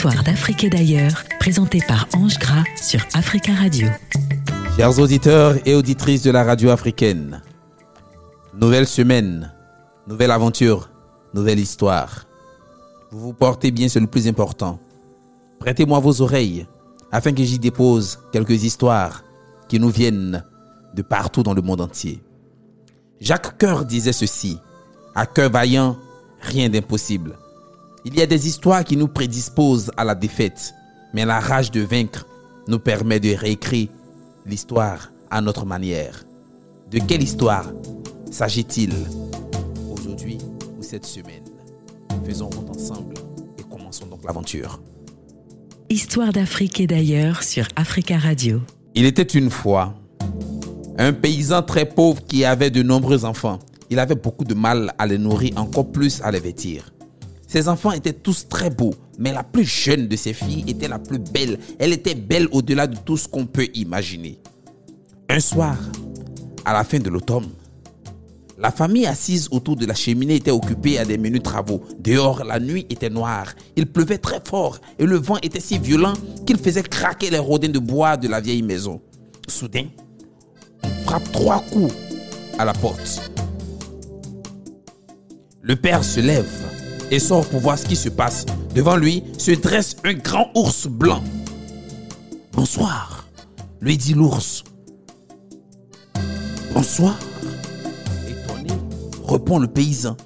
Histoire d'Afrique et d'ailleurs, présentée par Ange Gras sur Africa Radio. Chers auditeurs et auditrices de la radio africaine, nouvelle semaine, nouvelle aventure, nouvelle histoire. Vous vous portez bien, c'est le plus important. Prêtez-moi vos oreilles afin que j'y dépose quelques histoires qui nous viennent de partout dans le monde entier. Jacques Coeur disait ceci À cœur vaillant, rien d'impossible. Il y a des histoires qui nous prédisposent à la défaite, mais la rage de vaincre nous permet de réécrire l'histoire à notre manière. De quelle histoire s'agit-il aujourd'hui ou cette semaine? Faisons route ensemble et commençons donc l'aventure. Histoire d'Afrique et d'ailleurs sur Africa Radio. Il était une fois un paysan très pauvre qui avait de nombreux enfants. Il avait beaucoup de mal à les nourrir, encore plus à les vêtir. Ses enfants étaient tous très beaux, mais la plus jeune de ses filles était la plus belle. Elle était belle au-delà de tout ce qu'on peut imaginer. Un soir, à la fin de l'automne, la famille assise autour de la cheminée était occupée à des menus travaux. Dehors, la nuit était noire. Il pleuvait très fort et le vent était si violent qu'il faisait craquer les rodins de bois de la vieille maison. Soudain, frappe trois coups à la porte. Le père se lève et sort pour voir ce qui se passe. Devant lui se dresse un grand ours blanc. Bonsoir, lui dit l'ours. Bonsoir, répond le paysan.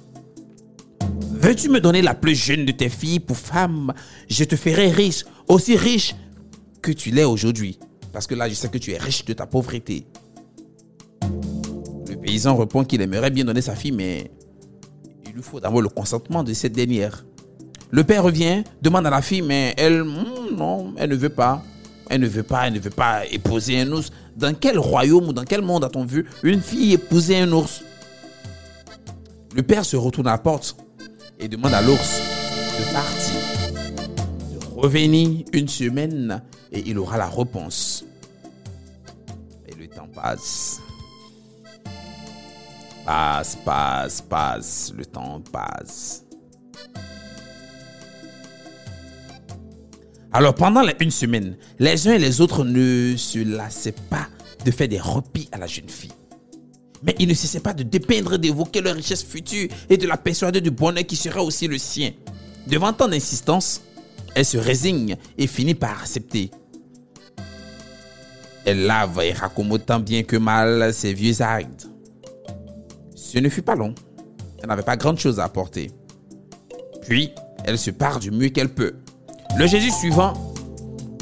Veux-tu me donner la plus jeune de tes filles pour femme? Je te ferai riche, aussi riche que tu l'es aujourd'hui. Parce que là, je sais que tu es riche de ta pauvreté. Le paysan répond qu'il aimerait bien donner sa fille, mais il lui faut d'abord le consentement de cette dernière. Le père revient, demande à la fille, mais elle, hmm, non, elle ne veut pas. Elle ne veut pas, elle ne veut pas épouser un ours. Dans quel royaume ou dans quel monde a-t-on vu une fille épouser un ours? Le père se retourne à la porte et demande à l'ours de partir, de revenir une semaine et il aura la réponse. Et le temps passe. Passe, passe, passe, le temps passe. Alors pendant les une semaine, les uns et les autres ne se lassaient pas de faire des repis à la jeune fille. Mais ils ne cessaient pas de dépeindre, d'évoquer leur richesse future et de la persuader du bonheur qui sera aussi le sien. Devant tant d'insistance, elle se résigne et finit par accepter. Elle lave et raccommode tant bien que mal ses vieux actes. Ce ne fut pas long. Elle n'avait pas grande chose à apporter. Puis, elle se part du mieux qu'elle peut. Le Jésus suivant,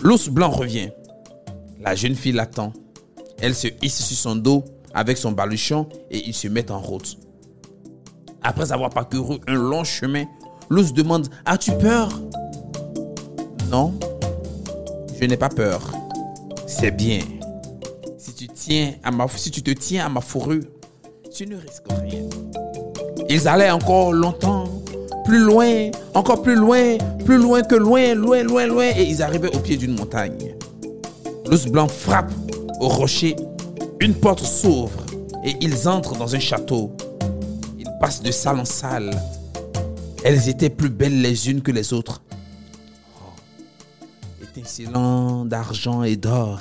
l'ours blanc revient. La jeune fille l'attend. Elle se hisse sur son dos avec son baluchon et ils se mettent en route. Après avoir parcouru un long chemin, l'ours demande As-tu peur? Non, je n'ai pas peur. C'est bien. Si tu, si tu te tiens à ma fourrure, tu ne risques rien. Ils allaient encore longtemps, plus loin, encore plus loin, plus loin que loin, loin, loin, loin, et ils arrivaient au pied d'une montagne. L'ours blanc frappe au rocher, une porte s'ouvre et ils entrent dans un château. Ils passent de salle en salle. Elles étaient plus belles les unes que les autres. Oh, étincelant d'argent et d'or.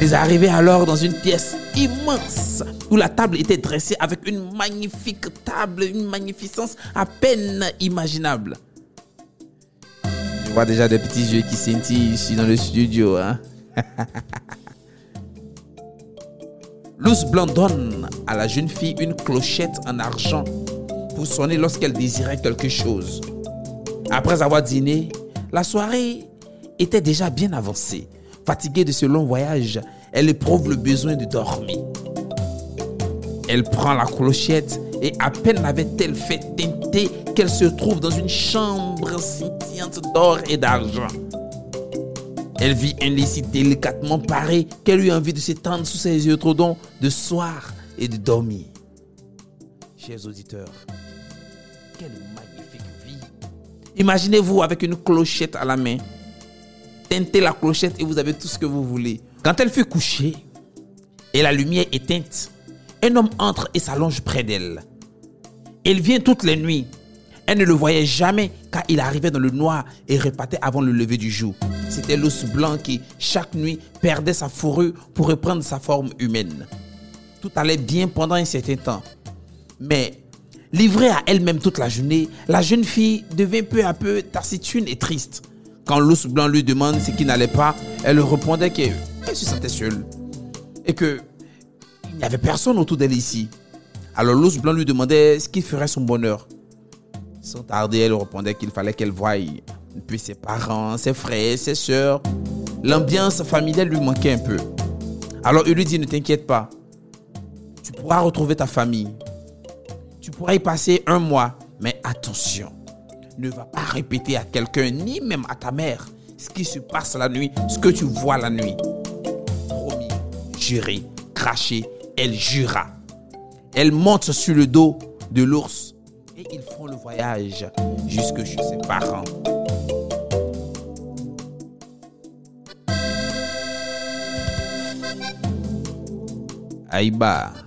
Ils arrivaient alors dans une pièce immense où la table était dressée avec une magnifique table, une magnificence à peine imaginable. Je vois déjà des petits yeux qui scintillent ici dans le studio. Hein? L'ours blanc donne à la jeune fille une clochette en argent pour sonner lorsqu'elle désirait quelque chose. Après avoir dîné, la soirée était déjà bien avancée. Fatiguée de ce long voyage, elle éprouve le besoin de dormir. Elle prend la clochette et à peine l'avait-elle fait teinter qu'elle se trouve dans une chambre scintillante d'or et d'argent. Elle vit un lit délicatement paré qu'elle eut envie de s'étendre sous ses yeux trop de soir et de dormir. Chers auditeurs, quelle magnifique vie. Imaginez-vous avec une clochette à la main. Teintez la clochette et vous avez tout ce que vous voulez. Quand elle fut couchée et la lumière éteinte, un homme entre et s'allonge près d'elle. Il vient toutes les nuits. Elle ne le voyait jamais car il arrivait dans le noir et repartait avant le lever du jour. C'était l'ours blanc qui, chaque nuit, perdait sa fourrure pour reprendre sa forme humaine. Tout allait bien pendant un certain temps. Mais livrée à elle-même toute la journée, la jeune fille devint peu à peu taciturne et triste. Quand l'ours blanc lui demande ce qui n'allait pas, elle répondait qu'elle se sentait seule et que il n'y avait personne autour d'elle ici. Alors l'ours blanc lui demandait ce qui ferait son bonheur. Sans tarder, elle répondait qu'il fallait qu'elle voie puis ses parents, ses frères, ses soeurs. L'ambiance familiale lui manquait un peu. Alors il lui dit, ne t'inquiète pas, tu pourras retrouver ta famille. Tu pourras y passer un mois, mais attention, ne va pas répéter à quelqu'un, ni même à ta mère, ce qui se passe la nuit, ce que tu vois la nuit. Promis, juré, craché, elle jura. Elle monte sur le dos de l'ours et ils font le voyage jusque chez ses parents. Aïba.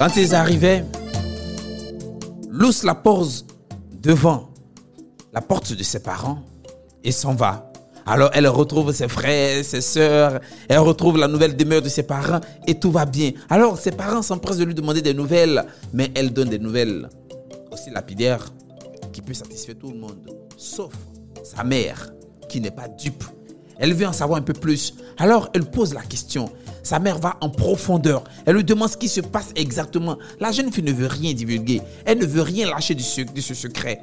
Quand ils arrivaient, l'ours la pose devant la porte de ses parents et s'en va. Alors elle retrouve ses frères, ses sœurs, elle retrouve la nouvelle demeure de ses parents et tout va bien. Alors ses parents s'empressent de lui demander des nouvelles, mais elle donne des nouvelles aussi lapidaires qui peut satisfaire tout le monde, sauf sa mère qui n'est pas dupe. Elle veut en savoir un peu plus. Alors elle pose la question. Sa mère va en profondeur. Elle lui demande ce qui se passe exactement. La jeune fille ne veut rien divulguer. Elle ne veut rien lâcher de ce, secret.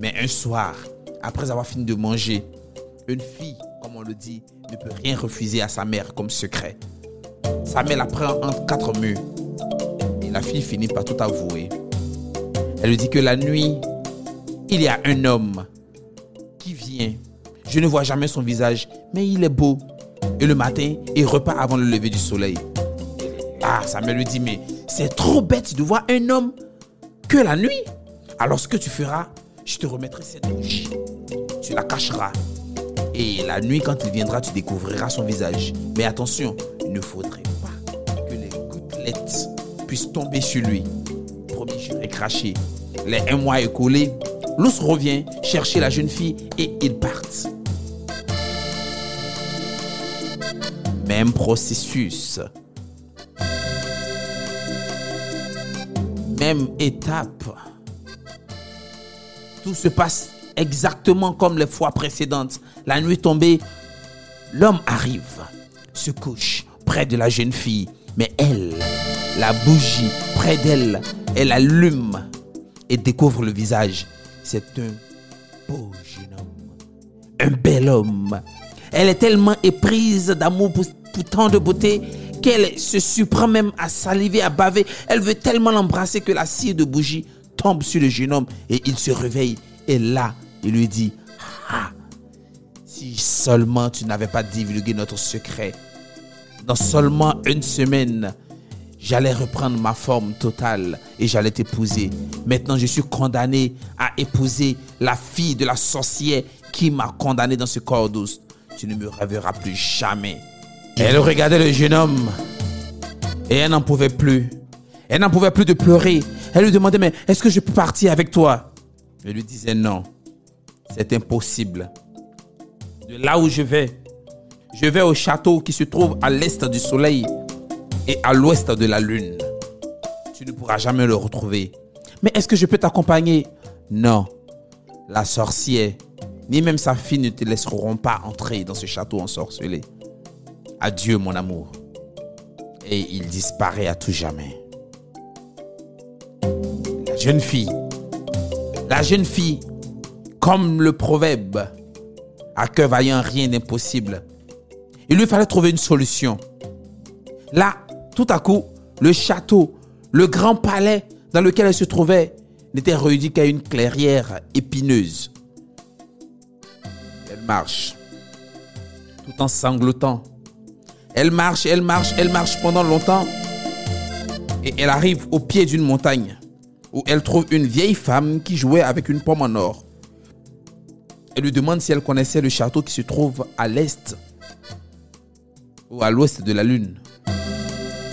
Mais un soir, après avoir fini de manger, une fille, comme on le dit, ne peut rien refuser à sa mère comme secret. Sa mère la prend entre quatre murs. Et la fille finit par tout avouer. Elle lui dit que la nuit, il y a un homme qui vient. Je ne vois jamais son visage, mais il est beau. Et le matin, il repart avant le lever du soleil. Ah, sa mère lui dit, mais c'est trop bête de voir un homme que la nuit. Alors ce que tu feras, je te remettrai cette bougie. Tu la cacheras. Et la nuit, quand il viendra, tu découvriras son visage. Mais attention, il ne faudrait pas que les gouttelettes puissent tomber sur lui. Promis, je vais cracher. Les un mois écoulés, l'ours revient chercher la jeune fille et ils partent. Même processus. Même étape. Tout se passe exactement comme les fois précédentes. La nuit tombée, l'homme arrive, se couche près de la jeune fille, mais elle, la bougie près d'elle, elle allume et découvre le visage. C'est un beau jeune homme, un bel homme. Elle est tellement éprise d'amour pour, tant de beauté qu'elle se surprend même à saliver, à baver. Elle veut tellement l'embrasser que la cire de bougie tombe sur le jeune homme et il se réveille. Et là, il lui dit, ah, si seulement tu n'avais pas divulgué notre secret, dans seulement une semaine, j'allais reprendre ma forme totale et j'allais t'épouser. Maintenant, je suis condamné à épouser la fille de la sorcière qui m'a condamné dans ce corps. Tu ne me reverras plus jamais. Elle regardait le jeune homme et elle n'en pouvait plus. Elle n'en pouvait plus de pleurer. Elle lui demandait, mais est-ce que je peux partir avec toi? Je lui disais non, c'est impossible. De là où je vais, je vais au château qui se trouve à l'est du soleil et à l'ouest de la lune. Tu ne pourras jamais le retrouver. Mais est-ce que je peux t'accompagner? Non. La sorcière, ni même sa fille ne te laisseront pas entrer dans ce château ensorcelé. Adieu mon amour. Et il disparaît à tout jamais. La jeune fille, la jeune fille, comme le proverbe, à cœur vaillant, rien n'est possible. Il lui fallait trouver une solution. Là, tout à coup, le château, le grand palais dans lequel elle se trouvait, n'était réduit qu'à une clairière épineuse. Marche, tout en sanglotant. Elle marche, elle marche, elle marche pendant longtemps. Et elle arrive au pied d'une montagne où elle trouve une vieille femme qui jouait avec une pomme en or. Elle lui demande si elle connaissait le château qui se trouve à l'est. ou à l'ouest de la lune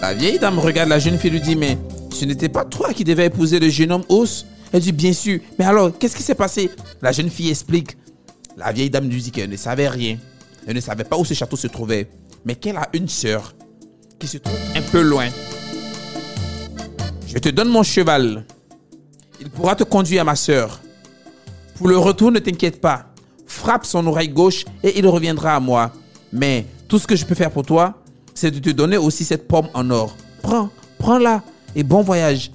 La vieille dame regarde la jeune fille et lui dit, mais ce n'était pas toi qui devais épouser le jeune homme Os Elle dit, bien sûr. Mais alors, qu'est-ce qui s'est passé? La jeune fille explique. La vieille dame lui dit qu'elle ne savait rien. Elle ne savait pas où ce château se trouvait, mais qu'elle a une sœur qui se trouve un peu loin. Je te donne mon cheval. Il pourra te conduire à ma sœur. Pour le retour, ne t'inquiète pas. Frappe son oreille gauche et il reviendra à moi. Mais tout ce que je peux faire pour toi, c'est de te donner aussi cette pomme en or. Prends, prends-la et bon voyage.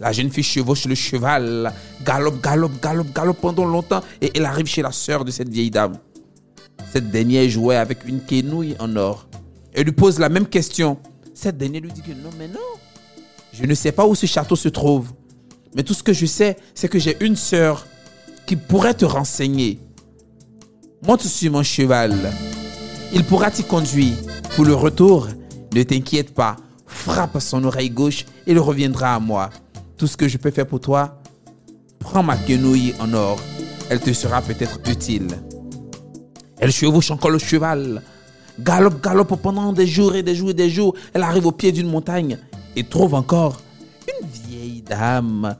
La jeune fille chevauche le cheval, galope, galope, galope, galope pendant longtemps et elle arrive chez la sœur de cette vieille dame. Cette dernière jouait avec une quenouille en or. Elle lui pose la même question. Cette dernière lui dit que non, mais non. Je ne sais pas où ce château se trouve. Mais tout ce que je sais, c'est que j'ai une sœur qui pourrait te renseigner. Monte sur mon cheval. Il pourra t'y conduire. Pour le retour, ne t'inquiète pas. Frappe son oreille gauche et il reviendra à moi. Tout ce que je peux faire pour toi, prends ma quenouille en or. Elle te sera peut-être utile. Elle chevauche encore le cheval. Galope, galope pendant des jours et des jours et des jours. Elle arrive au pied d'une montagne et trouve encore une vieille dame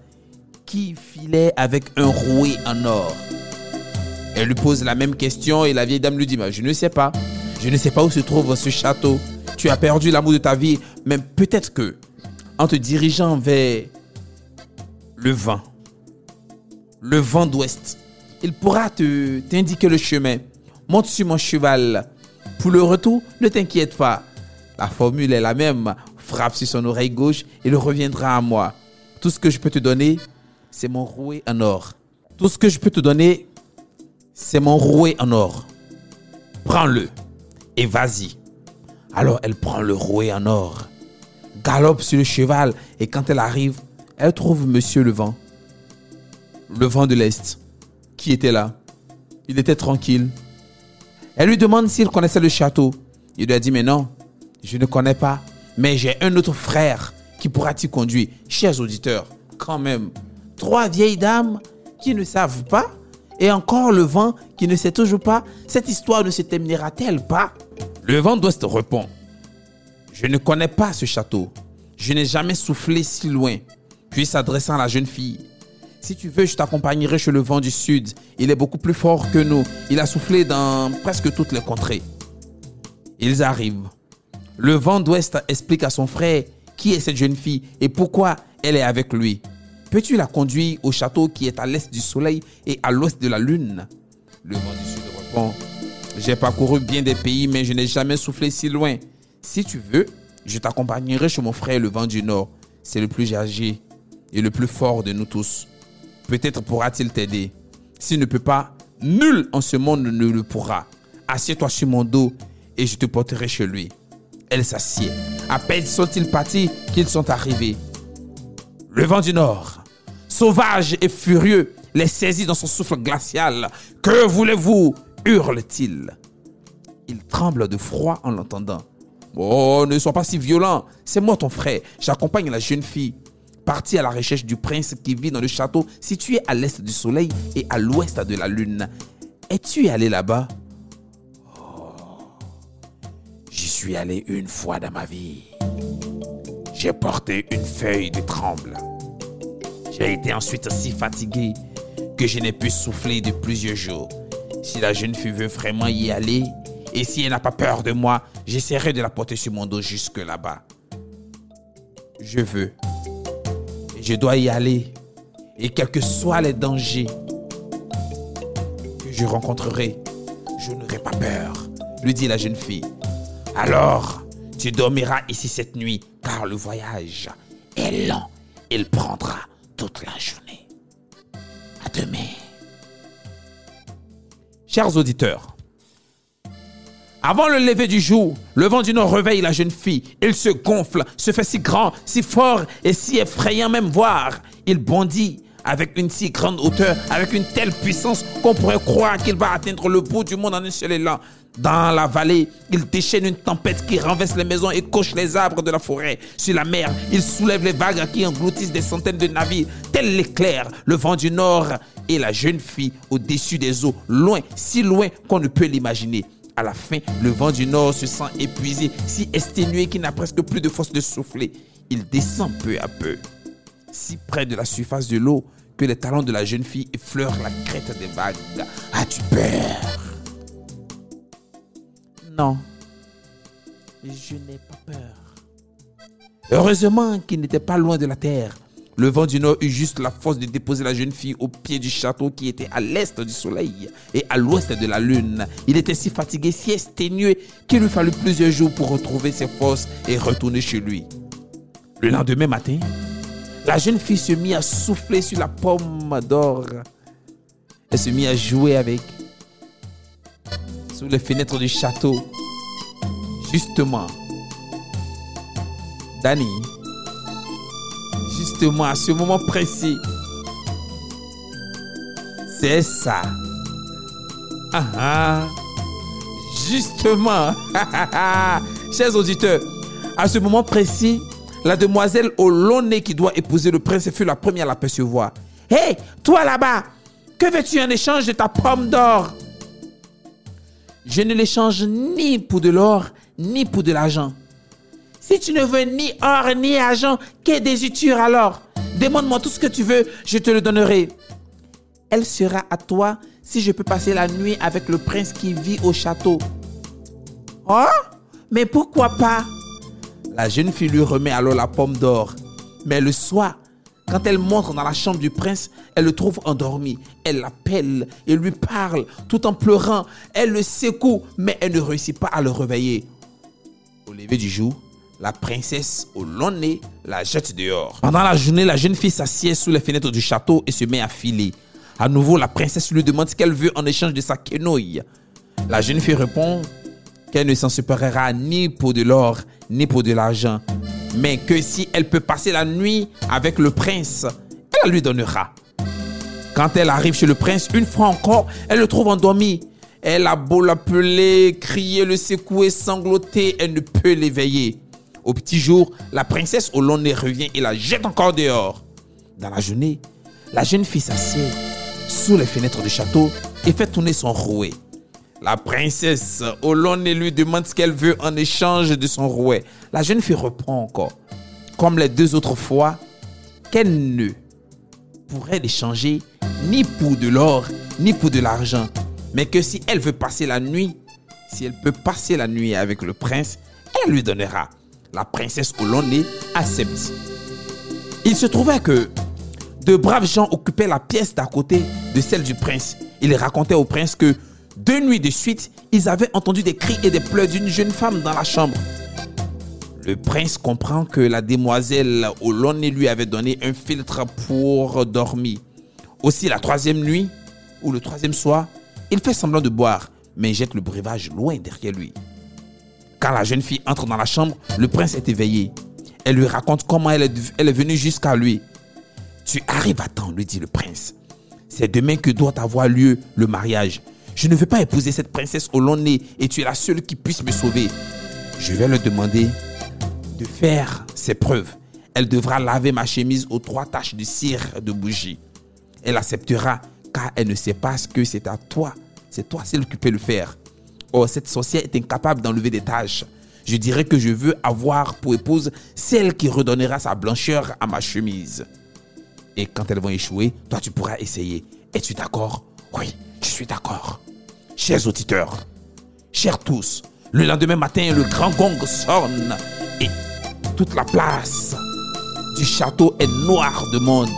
qui filait avec un rouet en or. Elle lui pose la même question et la vieille dame lui dit, je ne sais pas. Je ne sais pas où se trouve ce château. Tu as perdu l'amour de ta vie, mais peut-être que en te dirigeant vers le vent, le vent d'ouest, il pourra te t'indiquer le chemin. Monte sur mon cheval. Pour le retour, ne t'inquiète pas. La formule est la même. Frappe sur son oreille gauche il reviendra à moi. Tout ce que je peux te donner, c'est mon rouet en or. Tout ce que je peux te donner, c'est mon rouet en or. Prends-le et vas-y. Alors elle prend le rouet en or, galope sur le cheval et quand elle arrive, elle trouve Monsieur le vent. Le vent de l'Est, qui était là? Il était tranquille. Elle lui demande s'il connaissait le château. Il lui a dit, mais non, je ne connais pas. Mais j'ai un autre frère qui pourra t'y conduire. Chers auditeurs, quand même, trois vieilles dames qui ne savent pas et encore le vent qui ne sait toujours pas, cette histoire ne se terminera-t-elle pas? Le vent d'ouest répond, je ne connais pas ce château. Je n'ai jamais soufflé si loin. Puis s'adressant à la jeune fille, si tu veux, je t'accompagnerai chez le vent du sud. Il est beaucoup plus fort que nous. Il a soufflé dans presque toutes les contrées. Ils arrivent. Le vent d'ouest explique à son frère qui est cette jeune fille et pourquoi elle est avec lui. Peux-tu la conduire au château qui est à l'est du soleil et à l'ouest de la lune? Le vent du sud répond J'ai parcouru bien des pays, mais je n'ai jamais soufflé si loin. Si tu veux, je t'accompagnerai chez mon frère le vent du nord. C'est le plus âgé et le plus fort de nous tous. Peut-être pourra-t-il t'aider. S'il ne peut pas, nul en ce monde ne le pourra. Assieds-toi sur mon dos et je te porterai chez lui. Elle s'assied. À peine sont-ils partis qu'ils sont arrivés. Le vent du nord, sauvage et furieux, les saisit dans son souffle glacial. Que voulez-vous? hurle-t-il. Il tremble de froid en l'entendant. Oh, ne sois pas si violent. C'est moi ton frère. J'accompagne la jeune fille. Partie à la recherche du prince qui vit dans le château situé à l'est du soleil et à l'ouest de la lune. Es-tu allé là-bas? J'y suis allé une fois dans ma vie. J'ai porté une feuille de tremble. J'ai été ensuite si fatigué que je n'ai pu souffler de plusieurs jours. Si la jeune fille veut vraiment y aller, et si elle n'a pas peur de moi, j'essaierai de la porter sur mon dos jusque là-bas. Je veux. Je dois y aller. Et quels que soient les dangers que je rencontrerai, je n'aurai pas peur, lui dit la jeune fille. Alors, tu dormiras ici cette nuit, car le voyage est lent. Il prendra toute la journée. À demain. Chers auditeurs, avant le lever du jour, le vent du nord réveille la jeune fille. Il se gonfle, se fait si grand, si fort et si effrayant même voir. Il bondit avec une si grande hauteur, avec une telle puissance qu'on pourrait croire qu'il va atteindre le bout du monde en un seul élan. Dans la vallée, il déchaîne une tempête qui renverse les maisons et coche les arbres de la forêt. Sur la mer, il soulève les vagues qui engloutissent des centaines de navires. Tel l'éclair, le vent du nord et la jeune fille au-dessus des eaux, loin, si loin qu'on ne peut l'imaginer. À la fin, le vent du nord se sent épuisé, si exténué qu'il n'a presque plus de force de souffler. Il descend peu à peu, si près de la surface de l'eau que les talons de la jeune fille effleurent la crête des vagues. As-tu peur? Non, je n'ai pas peur. Heureusement qu'il n'était pas loin de la terre. Le vent du nord eut juste la force de déposer la jeune fille au pied du château qui était à l'est du soleil et à l'ouest de la lune. Il était si fatigué, si exténué qu'il lui fallut plusieurs jours pour retrouver ses forces et retourner chez lui. Le lendemain matin, la jeune fille se mit à souffler sur la pomme d'or. Elle se mit à jouer avec sous les fenêtres du château. Justement, Danny justement à ce moment précis. C'est ça. Ah ah. Justement. Chers auditeurs, à ce moment précis, la demoiselle au long nez qui doit épouser le prince fut la première à l'apercevoir. Hé, toi là-bas, que veux-tu en échange de ta pomme d'or? Je ne l'échange ni pour de l'or, ni pour de l'argent. Si tu ne veux ni or ni argent, que désires-tu alors Demande-moi tout ce que tu veux, je te le donnerai. Elle sera à toi si je peux passer la nuit avec le prince qui vit au château. Oh? Mais pourquoi pas? La jeune fille lui remet alors la pomme d'or. Mais le soir, quand elle montre dans la chambre du prince, elle le trouve endormi. Elle l'appelle et lui parle tout en pleurant. Elle le secoue, mais elle ne réussit pas à le réveiller. Au lever du jour, la princesse au long nez la jette dehors. Pendant la journée, la jeune fille s'assied sous les fenêtres du château et se met à filer. À nouveau, la princesse lui demande ce qu'elle veut en échange de sa quenouille. La jeune fille répond qu'elle ne s'en séparera ni pour de l'or ni pour de l'argent, mais que si elle peut passer la nuit avec le prince, elle lui donnera. Quand elle arrive chez le prince, une fois encore, elle le trouve endormi. Elle a beau l'appeler, crier, le secouer, sangloter, elle ne peut l'éveiller. Au petit jour, la princesse au revient et la jette encore dehors. Dans la journée, la jeune fille s'assied sous les fenêtres du château et fait tourner son rouet. La princesse au lui demande ce qu'elle veut en échange de son rouet. La jeune fille reprend encore, comme les deux autres fois, qu'elle ne pourrait l'échanger ni pour de l'or, ni pour de l'argent, mais que si elle veut passer la nuit, si elle peut passer la nuit avec le prince, elle lui donnera la princesse nez accepte. Il se trouvait que de braves gens occupaient la pièce d'à côté de celle du prince. Ils racontaient au prince que deux nuits de suite, ils avaient entendu des cris et des pleurs d'une jeune femme dans la chambre. Le prince comprend que la demoiselle nez lui avait donné un filtre pour dormir. Aussi la troisième nuit ou le troisième soir, il fait semblant de boire, mais jette le breuvage loin derrière lui. Quand la jeune fille entre dans la chambre, le prince est éveillé. Elle lui raconte comment elle est, venue jusqu'à lui. Tu arrives à temps, lui dit le prince. C'est demain que doit avoir lieu le mariage. Je ne veux pas épouser cette princesse au long nez et tu es la seule qui puisse me sauver. Je vais lui demander de faire ses preuves. Elle devra laver ma chemise aux trois taches de cire de bougie. Elle acceptera car elle ne sait pas ce que c'est à toi. C'est toi celle qui peut le faire. Oh, cette sorcière est incapable d'enlever des taches. Je dirais que je veux avoir pour épouse celle qui redonnera sa blancheur à ma chemise. Et quand elles vont échouer, toi tu pourras essayer. Es-tu d'accord? Oui, je suis d'accord. Chers auditeurs, chers tous, le lendemain matin, le grand gong sonne et toute la place du château est noire de monde.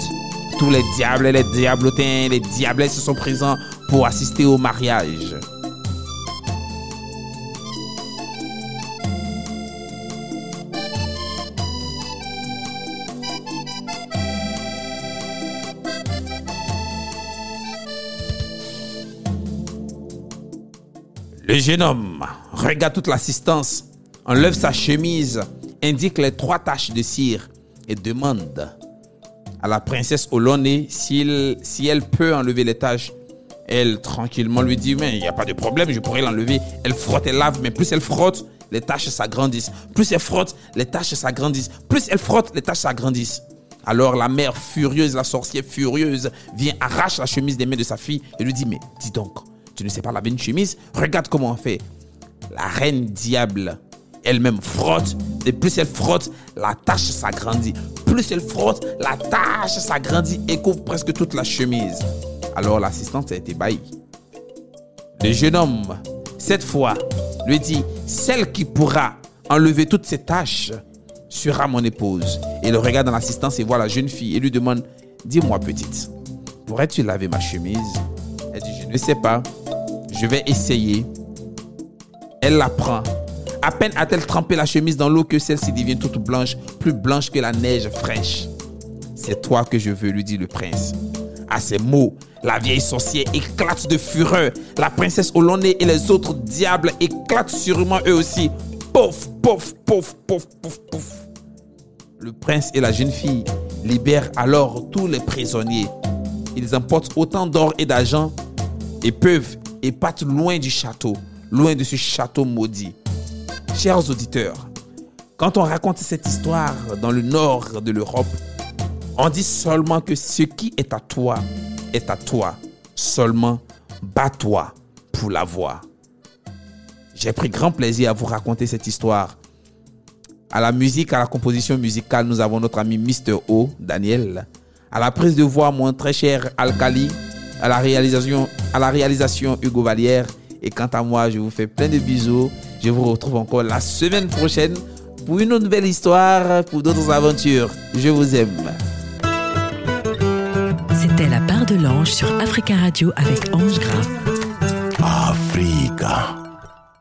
Tous les diables et les diablotins, les diablesses sont présents pour assister au mariage. Le jeune homme regarde toute l'assistance, enlève sa chemise, indique les trois taches de cire et demande à la princesse au si, elle peut enlever les taches. Elle tranquillement lui dit, mais il n'y a pas de problème, je pourrais l'enlever. Elle frotte, elle lave, mais plus elle frotte, les taches s'agrandissent. Plus elle frotte, les taches s'agrandissent. Plus elle frotte, les taches s'agrandissent. Alors la mère furieuse, la sorcière furieuse, vient, arrache la chemise des mains de sa fille et lui dit, mais dis donc, tu ne sais pas laver une chemise Regarde comment on fait. la reine diable elle-même frotte. Et plus elle frotte, la tache s'agrandit. Plus elle frotte, la tache s'agrandit et couvre presque toute la chemise. Alors l'assistante a été ébahie. Le jeune homme, cette fois, lui dit, celle qui pourra enlever toutes ces taches sera mon épouse. Et il regarde dans l'assistance et voit la jeune fille et lui demande, dis-moi petite, pourrais-tu laver ma chemise? Elle dit, je ne sais pas, je vais essayer. Elle la prend à peine a-t-elle trempé la chemise dans l'eau que celle-ci devient toute blanche, plus blanche que la neige fraîche. C'est toi que je veux, lui dit le prince. À ces mots, la vieille sorcière éclate de fureur. La princesse au et les autres diables éclatent sûrement eux aussi. Pouf, pouf, pouf, pouf, pouf, pouf. Le prince et la jeune fille libèrent alors tous les prisonniers. Ils emportent autant d'or et d'argent et peuvent et partent loin du château, loin de ce château maudit. Chers auditeurs, quand on raconte cette histoire dans le nord de l'Europe, on dit seulement que ce qui est à toi est à toi. Seulement, bats-toi pour l'avoir. J'ai pris grand plaisir à vous raconter cette histoire. À la musique, à la composition musicale, nous avons notre ami Mr. O, Daniel. À la prise de voix, mon très cher Alcali. À la réalisation, à la réalisation Hugo Vallière. Et quant à moi, je vous fais plein de bisous. Je vous retrouve encore la semaine prochaine pour une nouvelle histoire, pour d'autres aventures. Je vous aime. C'était la part de l'ange sur Africa Radio avec Ange Gras. Africa.